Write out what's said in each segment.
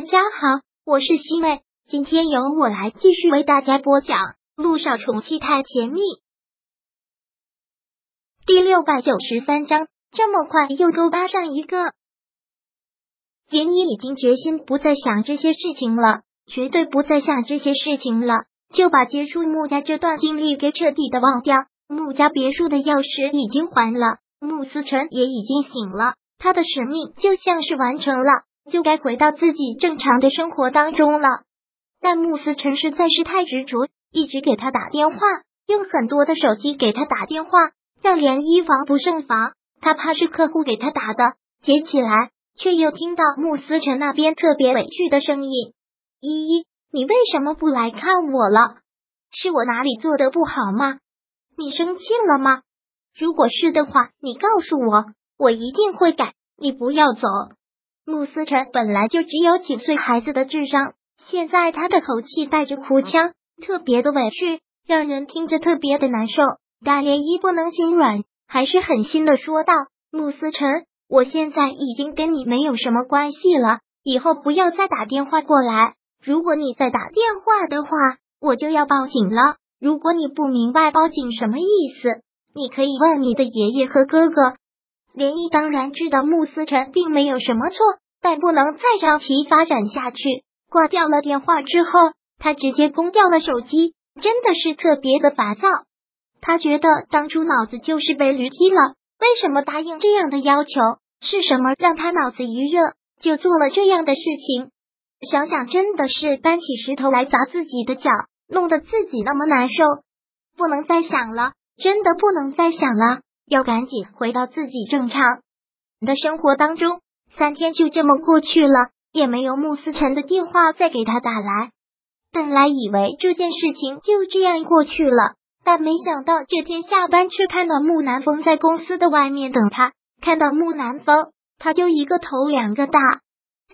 大家好，我是西妹，今天由我来继续为大家播讲《路上宠妻太甜蜜》第六百九十三章。这么快又勾搭上一个，连依已经决心不再想这些事情了，绝对不再想这些事情了，就把接触穆家这段经历给彻底的忘掉。穆家别墅的钥匙已经还了，穆思辰也已经醒了，他的使命就像是完成了。就该回到自己正常的生活当中了，但慕斯辰实在是太执着，一直给他打电话，用很多的手机给他打电话，让连一防不胜防。他怕是客户给他打的，接起来却又听到慕斯辰那边特别委屈的声音：“依依，你为什么不来看我了？是我哪里做的不好吗？你生气了吗？如果是的话，你告诉我，我一定会改。你不要走。”穆思辰本来就只有几岁孩子的智商，现在他的口气带着哭腔，特别的委屈，让人听着特别的难受。大涟漪不能心软，还是狠心的说道：“穆思辰，我现在已经跟你没有什么关系了，以后不要再打电话过来。如果你再打电话的话，我就要报警了。如果你不明白报警什么意思，你可以问你的爷爷和哥哥。”涟漪当然知道穆思辰并没有什么错，但不能再长期发展下去。挂掉了电话之后，他直接关掉了手机，真的是特别的烦躁。他觉得当初脑子就是被驴踢了，为什么答应这样的要求？是什么让他脑子一热就做了这样的事情？想想真的是搬起石头来砸自己的脚，弄得自己那么难受。不能再想了，真的不能再想了。要赶紧回到自己正常的生活当中。三天就这么过去了，也没有穆思辰的电话再给他打来。本来以为这件事情就这样过去了，但没想到这天下班却看到穆南风在公司的外面等他。看到穆南风，他就一个头两个大。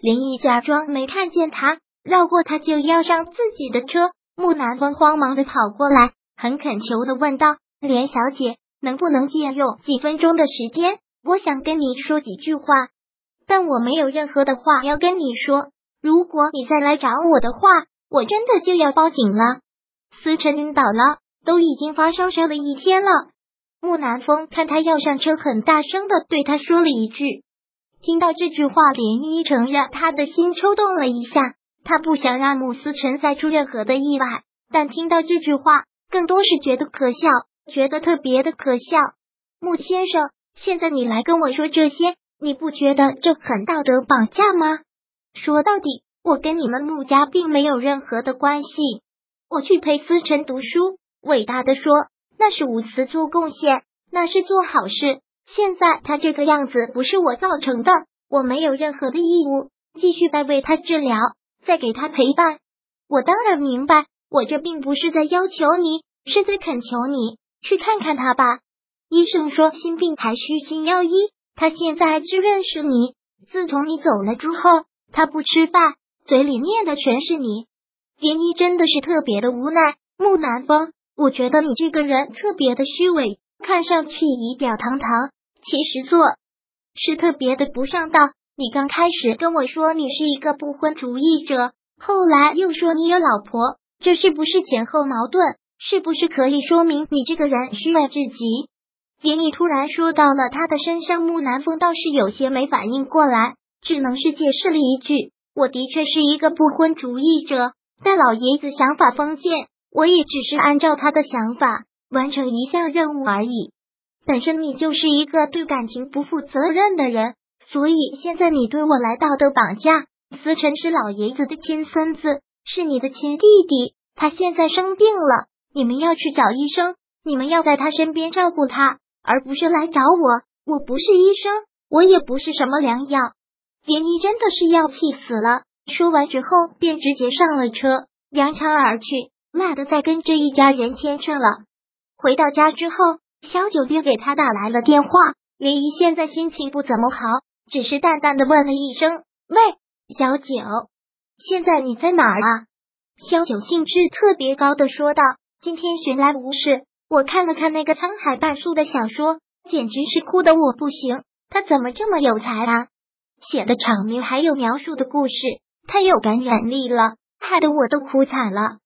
林毅假装没看见他，绕过他就要上自己的车。穆南风慌忙的跑过来，很恳求的问道：“连小姐。”能不能借用几分钟的时间？我想跟你说几句话，但我没有任何的话要跟你说。如果你再来找我的话，我真的就要报警了。思辰晕倒了，都已经发烧烧了一天了。木南风看他要上车，很大声的对他说了一句。听到这句话，连依承让他的心抽动了一下。他不想让穆思辰再出任何的意外，但听到这句话，更多是觉得可笑。觉得特别的可笑，穆先生，现在你来跟我说这些，你不觉得这很道德绑架吗？说到底，我跟你们穆家并没有任何的关系。我去陪思辰读书，伟大的说，那是无私做贡献，那是做好事。现在他这个样子不是我造成的，我没有任何的义务继续再为他治疗，再给他陪伴。我当然明白，我这并不是在要求你，是在恳求你。去看看他吧。医生说心病还需心药医。他现在只认识你。自从你走了之后，他不吃饭，嘴里念的全是你。连依真的是特别的无奈。木南风，我觉得你这个人特别的虚伪，看上去仪表堂堂，其实做是特别的不上道。你刚开始跟我说你是一个不婚主义者，后来又说你有老婆，这是不是前后矛盾？是不是可以说明你这个人虚伪至极？连毅突然说到了他的身上，木南风倒是有些没反应过来，只能是解释了一句：“我的确是一个不婚主义者，但老爷子想法封建，我也只是按照他的想法完成一项任务而已。本身你就是一个对感情不负责任的人，所以现在你对我来道德绑架。思辰是老爷子的亲孙子，是你的亲弟弟，他现在生病了。”你们要去找医生，你们要在他身边照顾他，而不是来找我。我不是医生，我也不是什么良药。连依真的是要气死了。说完之后，便直接上了车，扬长而去，懒得再跟这一家人牵扯了。回到家之后，小九便给他打来了电话。连依现在心情不怎么好，只是淡淡的问了一声：“喂，小九，现在你在哪儿啊？”小九兴致特别高的说道。今天寻来无事，我看了看那个沧海半树的小说，简直是哭的我不行。他怎么这么有才啊？写的场面还有描述的故事，太有感染力了，害得我都哭惨了。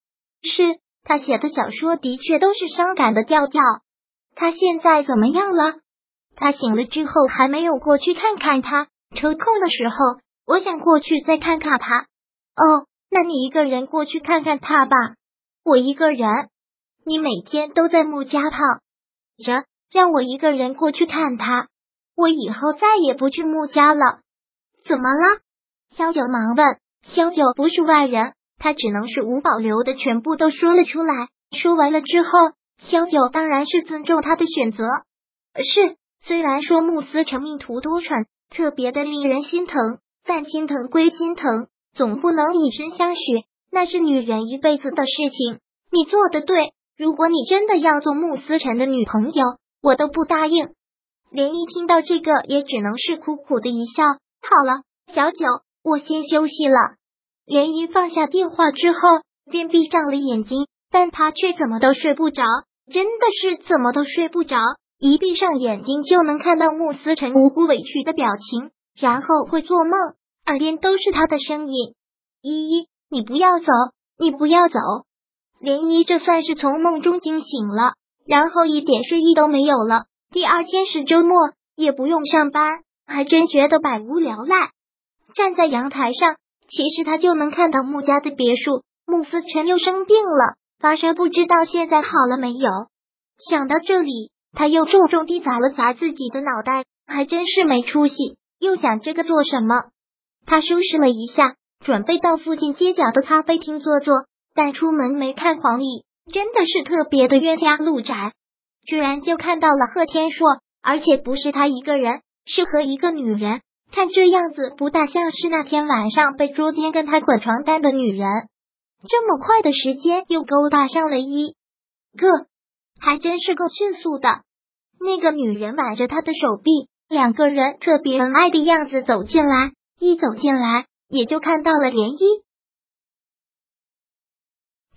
是他写的小说的确都是伤感的调调。他现在怎么样了？他醒了之后还没有过去看看他。抽空的时候，我想过去再看看他。哦，那你一个人过去看看他吧。我一个人。你每天都在穆家泡着，让我一个人过去看他。我以后再也不去穆家了。怎么了？萧九忙问。萧九不是外人，他只能是无保留的全部都说了出来。说完了之后，萧九当然是尊重他的选择。是，虽然说穆思成命途多舛，特别的令人心疼，但心疼归心疼，总不能以身相许，那是女人一辈子的事情。你做的对。如果你真的要做慕思辰的女朋友，我都不答应。连一听到这个，也只能是苦苦的一笑。好了，小九，我先休息了。连一放下电话之后，便闭上了眼睛，但他却怎么都睡不着，真的是怎么都睡不着。一闭上眼睛，就能看到慕思辰无辜委屈的表情，然后会做梦，耳边都是他的声音：“依依，你不要走，你不要走。”涟漪这算是从梦中惊醒了，然后一点睡意都没有了。第二天是周末，也不用上班，还真觉得百无聊赖。站在阳台上，其实他就能看到穆家的别墅。穆思辰又生病了，发烧，不知道现在好了没有。想到这里，他又重重地砸了砸自己的脑袋，还真是没出息。又想这个做什么？他收拾了一下，准备到附近街角的咖啡厅坐坐。但出门没看黄历，真的是特别的冤家路窄，居然就看到了贺天硕，而且不是他一个人，是和一个女人。看这样子，不大像是那天晚上被捉奸跟他滚床单的女人。这么快的时间又勾搭上了一个，还真是够迅速的。那个女人挽着他的手臂，两个人特别恩爱的样子走进来，一走进来也就看到了涟漪。